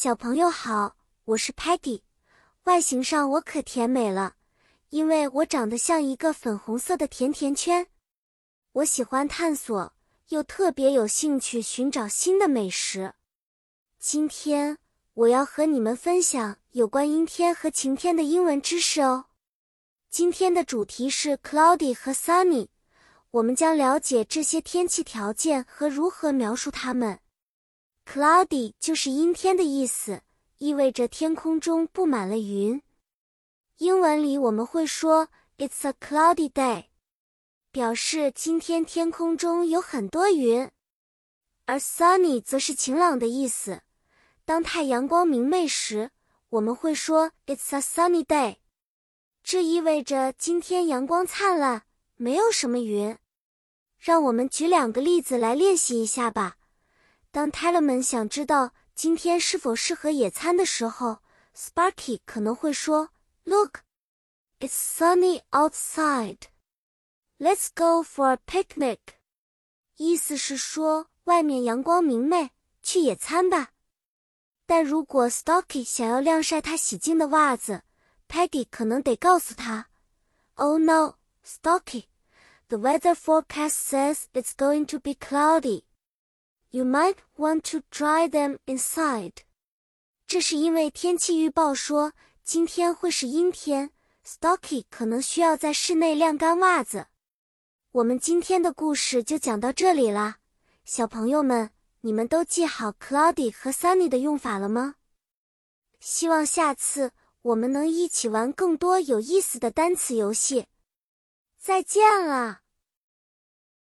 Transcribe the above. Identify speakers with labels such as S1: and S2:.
S1: 小朋友好，我是 Patty，。外形上我可甜美了，因为我长得像一个粉红色的甜甜圈。我喜欢探索，又特别有兴趣寻找新的美食。今天我要和你们分享有关阴天和晴天的英文知识哦。今天的主题是 cloudy 和 sunny，我们将了解这些天气条件和如何描述它们。Cloudy 就是阴天的意思，意味着天空中布满了云。英文里我们会说 "It's a cloudy day"，表示今天天空中有很多云。而 Sunny 则是晴朗的意思。当太阳光明媚时，我们会说 "It's a sunny day"，这意味着今天阳光灿烂，没有什么云。让我们举两个例子来练习一下吧。当 Tellerman 想知道今天是否适合野餐的时候，Sparky 可能会说：“Look, it's sunny outside. Let's go for a picnic.” 意思是说外面阳光明媚，去野餐吧。但如果 Stocky 想要晾晒他洗净的袜子，Peggy 可能得告诉他：“Oh no, Stocky, the weather forecast says it's going to be cloudy.” You might want to dry them inside。这是因为天气预报说今天会是阴天，Stocky 可能需要在室内晾干袜子。我们今天的故事就讲到这里啦，小朋友们，你们都记好 cloudy 和 sunny 的用法了吗？希望下次我们能一起玩更多有意思的单词游戏。再见了。